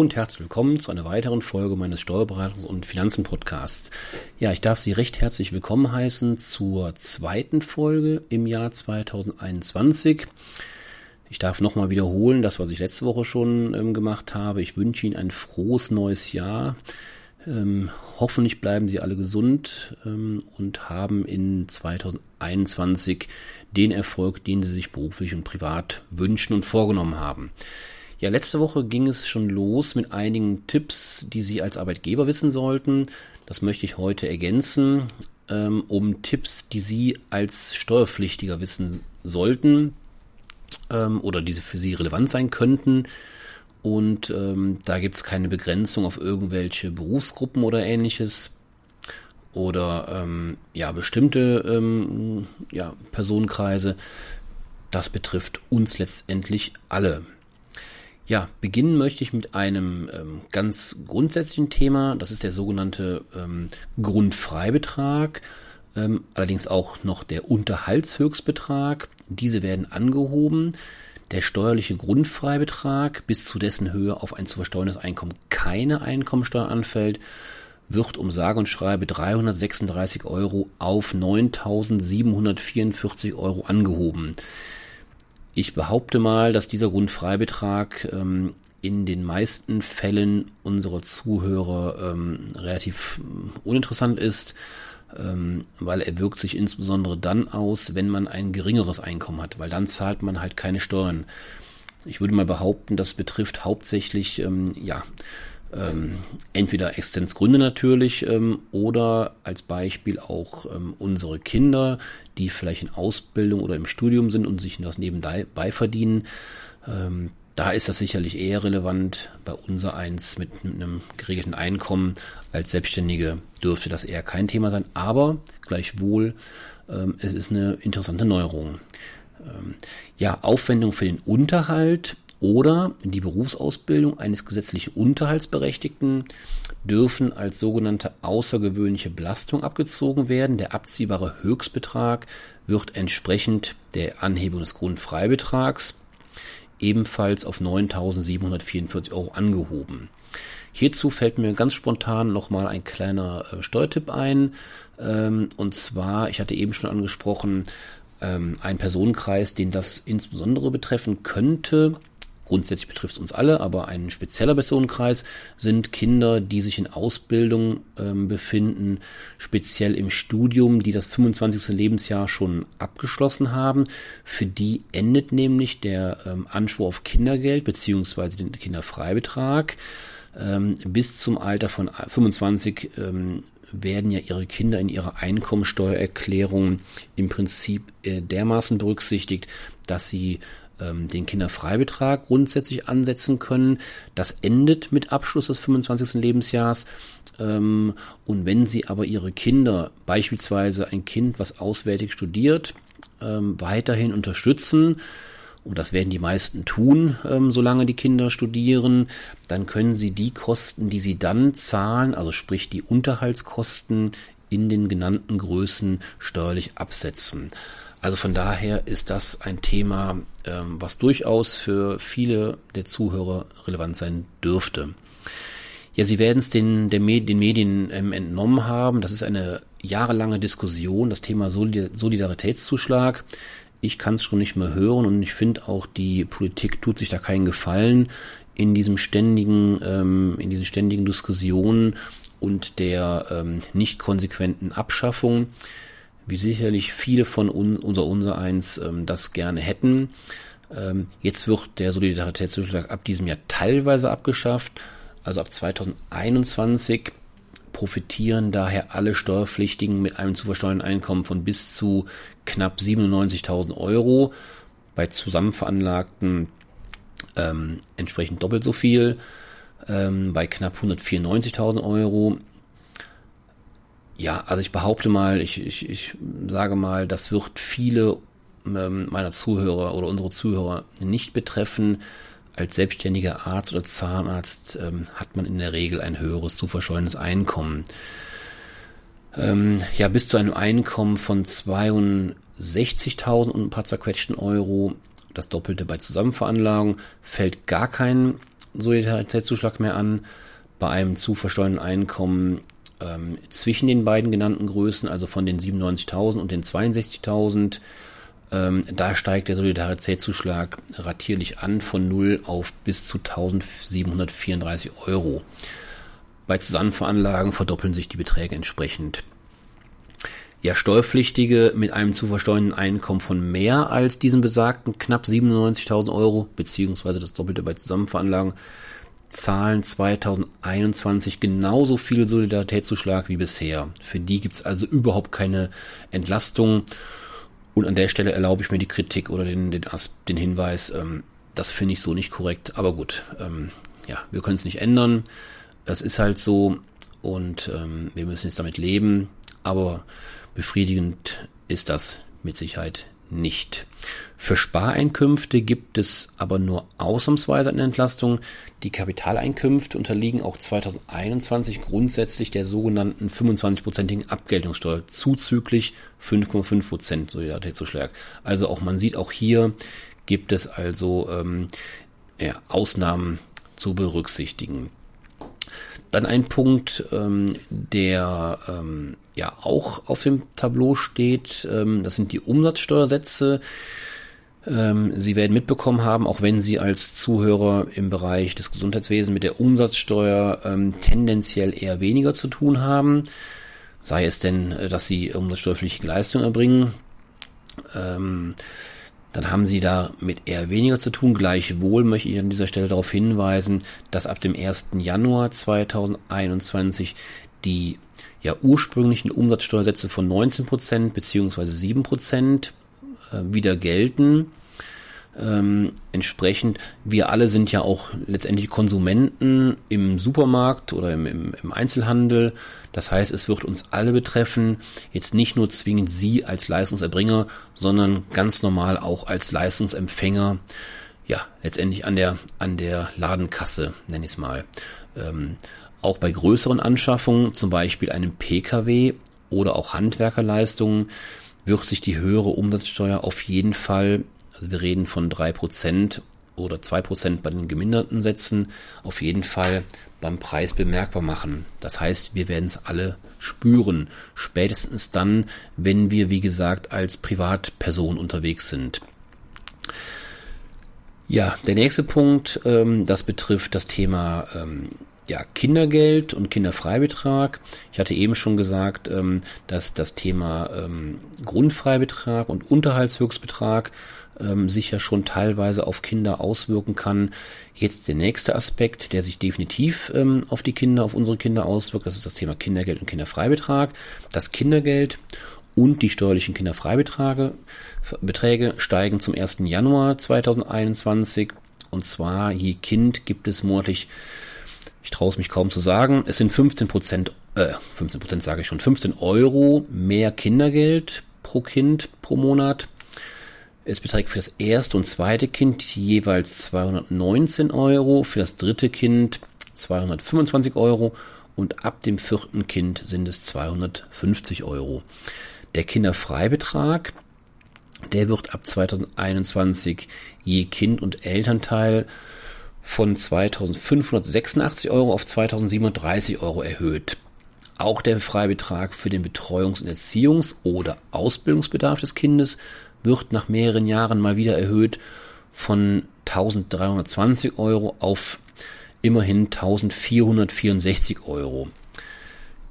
Und herzlich willkommen zu einer weiteren Folge meines Steuerberatungs- und Finanzen-Podcasts. Ja, ich darf Sie recht herzlich willkommen heißen zur zweiten Folge im Jahr 2021. Ich darf nochmal wiederholen, das, was ich letzte Woche schon ähm, gemacht habe. Ich wünsche Ihnen ein frohes neues Jahr. Ähm, hoffentlich bleiben Sie alle gesund ähm, und haben in 2021 den Erfolg, den Sie sich beruflich und privat wünschen und vorgenommen haben. Ja, letzte Woche ging es schon los mit einigen Tipps, die Sie als Arbeitgeber wissen sollten. Das möchte ich heute ergänzen, ähm, um Tipps, die Sie als Steuerpflichtiger wissen sollten ähm, oder diese für Sie relevant sein könnten. Und ähm, da gibt es keine Begrenzung auf irgendwelche Berufsgruppen oder ähnliches oder ähm, ja bestimmte ähm, ja, Personenkreise. Das betrifft uns letztendlich alle. Ja, beginnen möchte ich mit einem ähm, ganz grundsätzlichen Thema. Das ist der sogenannte ähm, Grundfreibetrag. Ähm, allerdings auch noch der Unterhaltshöchstbetrag. Diese werden angehoben. Der steuerliche Grundfreibetrag, bis zu dessen Höhe auf ein zu versteuerndes Einkommen keine Einkommensteuer anfällt, wird um sage und schreibe 336 Euro auf 9.744 Euro angehoben. Ich behaupte mal, dass dieser Grundfreibetrag ähm, in den meisten Fällen unserer Zuhörer ähm, relativ äh, uninteressant ist, ähm, weil er wirkt sich insbesondere dann aus, wenn man ein geringeres Einkommen hat, weil dann zahlt man halt keine Steuern. Ich würde mal behaupten, das betrifft hauptsächlich ähm, ja ähm, entweder Existenzgründe natürlich ähm, oder als Beispiel auch ähm, unsere Kinder, die vielleicht in Ausbildung oder im Studium sind und sich das nebenbei verdienen. Ähm, da ist das sicherlich eher relevant. Bei unser eins mit einem geregelten Einkommen als Selbstständige dürfte das eher kein Thema sein, aber gleichwohl ähm, es ist eine interessante Neuerung. Ähm, ja, Aufwendung für den Unterhalt oder die Berufsausbildung eines gesetzlichen Unterhaltsberechtigten dürfen als sogenannte außergewöhnliche Belastung abgezogen werden. Der abziehbare Höchstbetrag wird entsprechend der Anhebung des Grundfreibetrags ebenfalls auf 9.744 Euro angehoben. Hierzu fällt mir ganz spontan nochmal ein kleiner äh, Steuertipp ein. Ähm, und zwar, ich hatte eben schon angesprochen, ähm, ein Personenkreis, den das insbesondere betreffen könnte, grundsätzlich betrifft es uns alle, aber ein spezieller Personenkreis sind Kinder, die sich in Ausbildung ähm, befinden, speziell im Studium, die das 25. Lebensjahr schon abgeschlossen haben. Für die endet nämlich der ähm, Anspruch auf Kindergeld beziehungsweise den Kinderfreibetrag. Ähm, bis zum Alter von 25 ähm, werden ja ihre Kinder in ihrer Einkommensteuererklärung im Prinzip äh, dermaßen berücksichtigt, dass sie ähm, den Kinderfreibetrag grundsätzlich ansetzen können. Das endet mit Abschluss des 25. Lebensjahrs. Ähm, und wenn Sie aber Ihre Kinder, beispielsweise ein Kind, was auswärtig studiert, ähm, weiterhin unterstützen, und das werden die meisten tun, ähm, solange die Kinder studieren, dann können sie die Kosten, die sie dann zahlen, also sprich die Unterhaltskosten in den genannten Größen steuerlich absetzen. Also von daher ist das ein Thema, ähm, was durchaus für viele der Zuhörer relevant sein dürfte. Ja, Sie werden es den, den Medien ähm, entnommen haben. Das ist eine jahrelange Diskussion, das Thema Solidaritätszuschlag. Ich kann es schon nicht mehr hören und ich finde auch, die Politik tut sich da keinen Gefallen in diesem ständigen, ähm, in diesen ständigen Diskussionen und der nicht konsequenten Abschaffung wie sicherlich viele von un, unser unser eins ähm, das gerne hätten. Ähm, jetzt wird der Solidaritätszuschlag ab diesem Jahr teilweise abgeschafft. Also ab 2021 profitieren daher alle Steuerpflichtigen mit einem zu versteuernden Einkommen von bis zu knapp 97.000 Euro. Bei zusammenveranlagten ähm, entsprechend doppelt so viel. Ähm, bei knapp 194.000 Euro ja, also ich behaupte mal, ich, ich, ich sage mal, das wird viele ähm, meiner Zuhörer oder unsere Zuhörer nicht betreffen. Als selbstständiger Arzt oder Zahnarzt ähm, hat man in der Regel ein höheres zu verscheuerndes Einkommen. Ähm, ja, bis zu einem Einkommen von 62.000 und ein paar zerquetschten Euro, das Doppelte bei Zusammenveranlagung, fällt gar kein Solidaritätszuschlag mehr an. Bei einem zu versteuerten Einkommen ähm, zwischen den beiden genannten Größen, also von den 97.000 und den 62.000, ähm, da steigt der Solidaritätszuschlag ratierlich an von 0 auf bis zu 1734 Euro. Bei Zusammenveranlagen verdoppeln sich die Beträge entsprechend. Ja, Steuerpflichtige mit einem zu versteuernden Einkommen von mehr als diesen besagten knapp 97.000 Euro, beziehungsweise das Doppelte bei Zusammenveranlagen, zahlen 2021 genauso viel Solidaritätszuschlag wie bisher. Für die gibt's also überhaupt keine Entlastung. Und an der Stelle erlaube ich mir die Kritik oder den, den, den Hinweis, ähm, das finde ich so nicht korrekt. Aber gut, ähm, ja, wir können es nicht ändern. Es ist halt so und ähm, wir müssen jetzt damit leben. Aber befriedigend ist das mit Sicherheit nicht. Für Spareinkünfte gibt es aber nur ausnahmsweise eine Entlastung. Die Kapitaleinkünfte unterliegen auch 2021 grundsätzlich der sogenannten 25-prozentigen Abgeltungssteuer zuzüglich 5,5 Prozent Solidaritätszuschlag. Also auch man sieht auch hier gibt es also ähm, ja, Ausnahmen zu berücksichtigen. Dann ein Punkt, ähm, der ähm, ja auch auf dem Tableau steht, ähm, das sind die Umsatzsteuersätze. Ähm, Sie werden mitbekommen haben, auch wenn Sie als Zuhörer im Bereich des Gesundheitswesens mit der Umsatzsteuer ähm, tendenziell eher weniger zu tun haben, sei es denn, äh, dass Sie umsatzsteuerpflichtige Leistungen erbringen. Dann haben sie da mit eher weniger zu tun. Gleichwohl möchte ich an dieser Stelle darauf hinweisen, dass ab dem 1. Januar 2021 die ja ursprünglichen Umsatzsteuersätze von 19% bzw. 7% wieder gelten. Ähm, entsprechend, wir alle sind ja auch letztendlich Konsumenten im Supermarkt oder im, im, im, Einzelhandel. Das heißt, es wird uns alle betreffen, jetzt nicht nur zwingend Sie als Leistungserbringer, sondern ganz normal auch als Leistungsempfänger. Ja, letztendlich an der, an der Ladenkasse, nenne ich es mal. Ähm, auch bei größeren Anschaffungen, zum Beispiel einem Pkw oder auch Handwerkerleistungen, wird sich die höhere Umsatzsteuer auf jeden Fall also wir reden von drei Prozent oder zwei Prozent bei den geminderten Sätzen auf jeden Fall beim Preis bemerkbar machen. Das heißt, wir werden es alle spüren. Spätestens dann, wenn wir, wie gesagt, als Privatperson unterwegs sind. Ja, der nächste Punkt, ähm, das betrifft das Thema ähm, ja, Kindergeld und Kinderfreibetrag. Ich hatte eben schon gesagt, ähm, dass das Thema ähm, Grundfreibetrag und Unterhaltshöchstbetrag ähm, sich ja schon teilweise auf Kinder auswirken kann. Jetzt der nächste Aspekt, der sich definitiv ähm, auf die Kinder, auf unsere Kinder auswirkt, das ist das Thema Kindergeld und Kinderfreibetrag. Das Kindergeld und die steuerlichen Kinderfreibeträge Beträge steigen zum 1. Januar 2021. Und zwar je Kind gibt es monatlich, ich traue es mich kaum zu sagen, es sind 15 Prozent, äh, 15 Prozent sage ich schon, 15 Euro mehr Kindergeld pro Kind pro Monat. Es beträgt für das erste und zweite Kind jeweils 219 Euro, für das dritte Kind 225 Euro und ab dem vierten Kind sind es 250 Euro. Der Kinderfreibetrag, der wird ab 2021 je Kind und Elternteil von 2586 Euro auf 2730 Euro erhöht. Auch der Freibetrag für den Betreuungs- und Erziehungs- oder Ausbildungsbedarf des Kindes wird nach mehreren Jahren mal wieder erhöht von 1320 Euro auf immerhin 1464 Euro.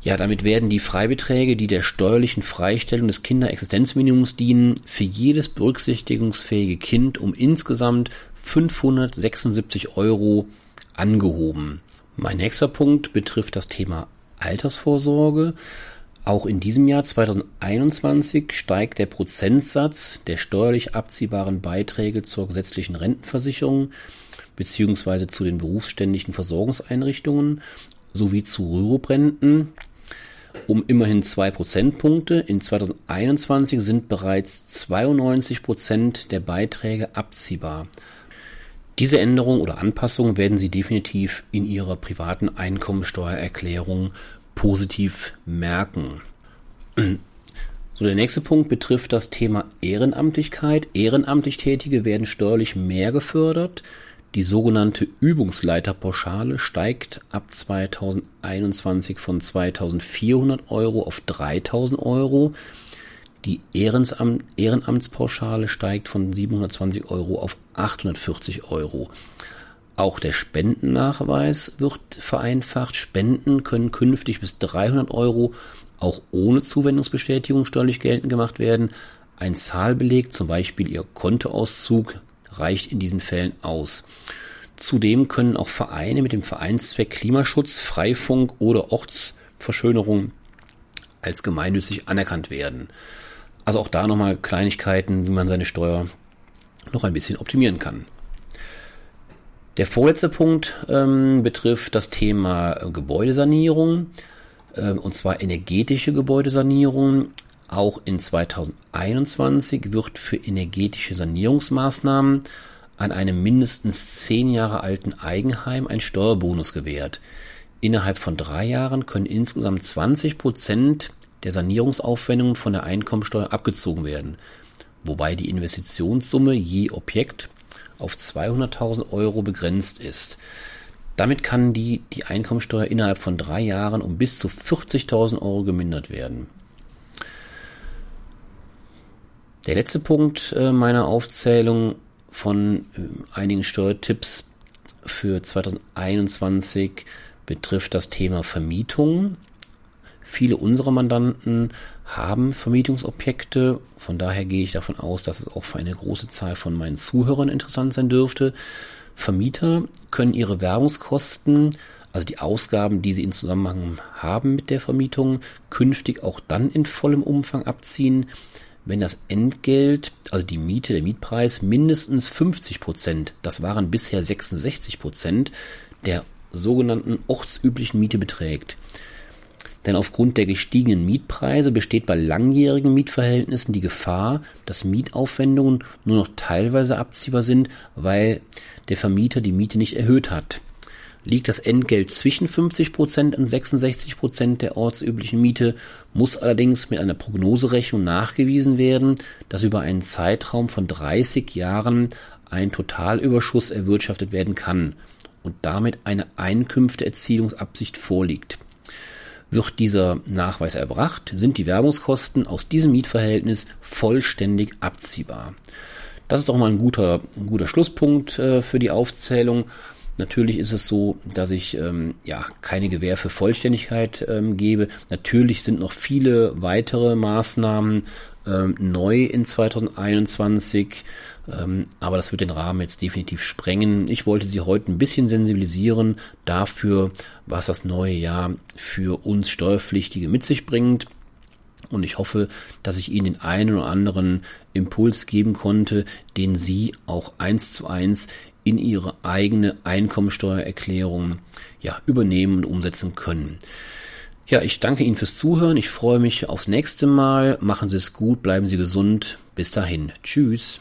Ja, damit werden die Freibeträge, die der steuerlichen Freistellung des Kinderexistenzminimums dienen, für jedes berücksichtigungsfähige Kind um insgesamt 576 Euro angehoben. Mein nächster Punkt betrifft das Thema Altersvorsorge. Auch in diesem Jahr 2021 steigt der Prozentsatz der steuerlich abziehbaren Beiträge zur gesetzlichen Rentenversicherung bzw. zu den berufsständischen Versorgungseinrichtungen sowie zu Rüruprenten um immerhin zwei Prozentpunkte. In 2021 sind bereits 92 Prozent der Beiträge abziehbar. Diese Änderung oder Anpassung werden Sie definitiv in Ihrer privaten Einkommensteuererklärung positiv merken. So, der nächste Punkt betrifft das Thema Ehrenamtlichkeit. Ehrenamtlich Tätige werden steuerlich mehr gefördert. Die sogenannte Übungsleiterpauschale steigt ab 2021 von 2400 Euro auf 3000 Euro. Die Ehrenamt, Ehrenamtspauschale steigt von 720 Euro auf 840 Euro. Auch der Spendennachweis wird vereinfacht. Spenden können künftig bis 300 Euro auch ohne Zuwendungsbestätigung steuerlich geltend gemacht werden. Ein Zahlbeleg, zum Beispiel Ihr Kontoauszug, reicht in diesen Fällen aus. Zudem können auch Vereine mit dem Vereinszweck Klimaschutz, Freifunk oder Ortsverschönerung als gemeinnützig anerkannt werden. Also auch da nochmal Kleinigkeiten, wie man seine Steuer noch ein bisschen optimieren kann. Der vorletzte Punkt ähm, betrifft das Thema Gebäudesanierung äh, und zwar energetische Gebäudesanierung. Auch in 2021 wird für energetische Sanierungsmaßnahmen an einem mindestens zehn Jahre alten Eigenheim ein Steuerbonus gewährt. Innerhalb von drei Jahren können insgesamt 20 Prozent der Sanierungsaufwendungen von der Einkommensteuer abgezogen werden, wobei die Investitionssumme je Objekt auf 200.000 Euro begrenzt ist. Damit kann die, die Einkommensteuer innerhalb von drei Jahren um bis zu 40.000 Euro gemindert werden. Der letzte Punkt äh, meiner Aufzählung von äh, einigen Steuertipps für 2021 betrifft das Thema Vermietung. Viele unserer Mandanten haben Vermietungsobjekte. Von daher gehe ich davon aus, dass es auch für eine große Zahl von meinen Zuhörern interessant sein dürfte. Vermieter können ihre Werbungskosten, also die Ausgaben, die sie in Zusammenhang haben mit der Vermietung, künftig auch dann in vollem Umfang abziehen, wenn das Entgelt, also die Miete, der Mietpreis, mindestens 50 Prozent, das waren bisher 66 Prozent, der sogenannten ortsüblichen Miete beträgt. Denn aufgrund der gestiegenen Mietpreise besteht bei langjährigen Mietverhältnissen die Gefahr, dass Mietaufwendungen nur noch teilweise abziehbar sind, weil der Vermieter die Miete nicht erhöht hat. Liegt das Entgelt zwischen 50% und 66% der ortsüblichen Miete, muss allerdings mit einer Prognoserechnung nachgewiesen werden, dass über einen Zeitraum von 30 Jahren ein Totalüberschuss erwirtschaftet werden kann und damit eine Einkünfteerzielungsabsicht vorliegt. Wird dieser Nachweis erbracht, sind die Werbungskosten aus diesem Mietverhältnis vollständig abziehbar. Das ist doch mal ein guter, ein guter Schlusspunkt äh, für die Aufzählung. Natürlich ist es so, dass ich ähm, ja keine Gewähr für Vollständigkeit ähm, gebe. Natürlich sind noch viele weitere Maßnahmen ähm, neu in 2021. Ähm, aber das wird den Rahmen jetzt definitiv sprengen. Ich wollte Sie heute ein bisschen sensibilisieren dafür, was das neue Jahr für uns Steuerpflichtige mit sich bringt. Und ich hoffe, dass ich Ihnen den einen oder anderen Impuls geben konnte, den Sie auch eins zu eins in Ihre eigene Einkommensteuererklärung ja, übernehmen und umsetzen können. Ja, ich danke Ihnen fürs Zuhören. Ich freue mich aufs nächste Mal. Machen Sie es gut, bleiben Sie gesund. Bis dahin. Tschüss.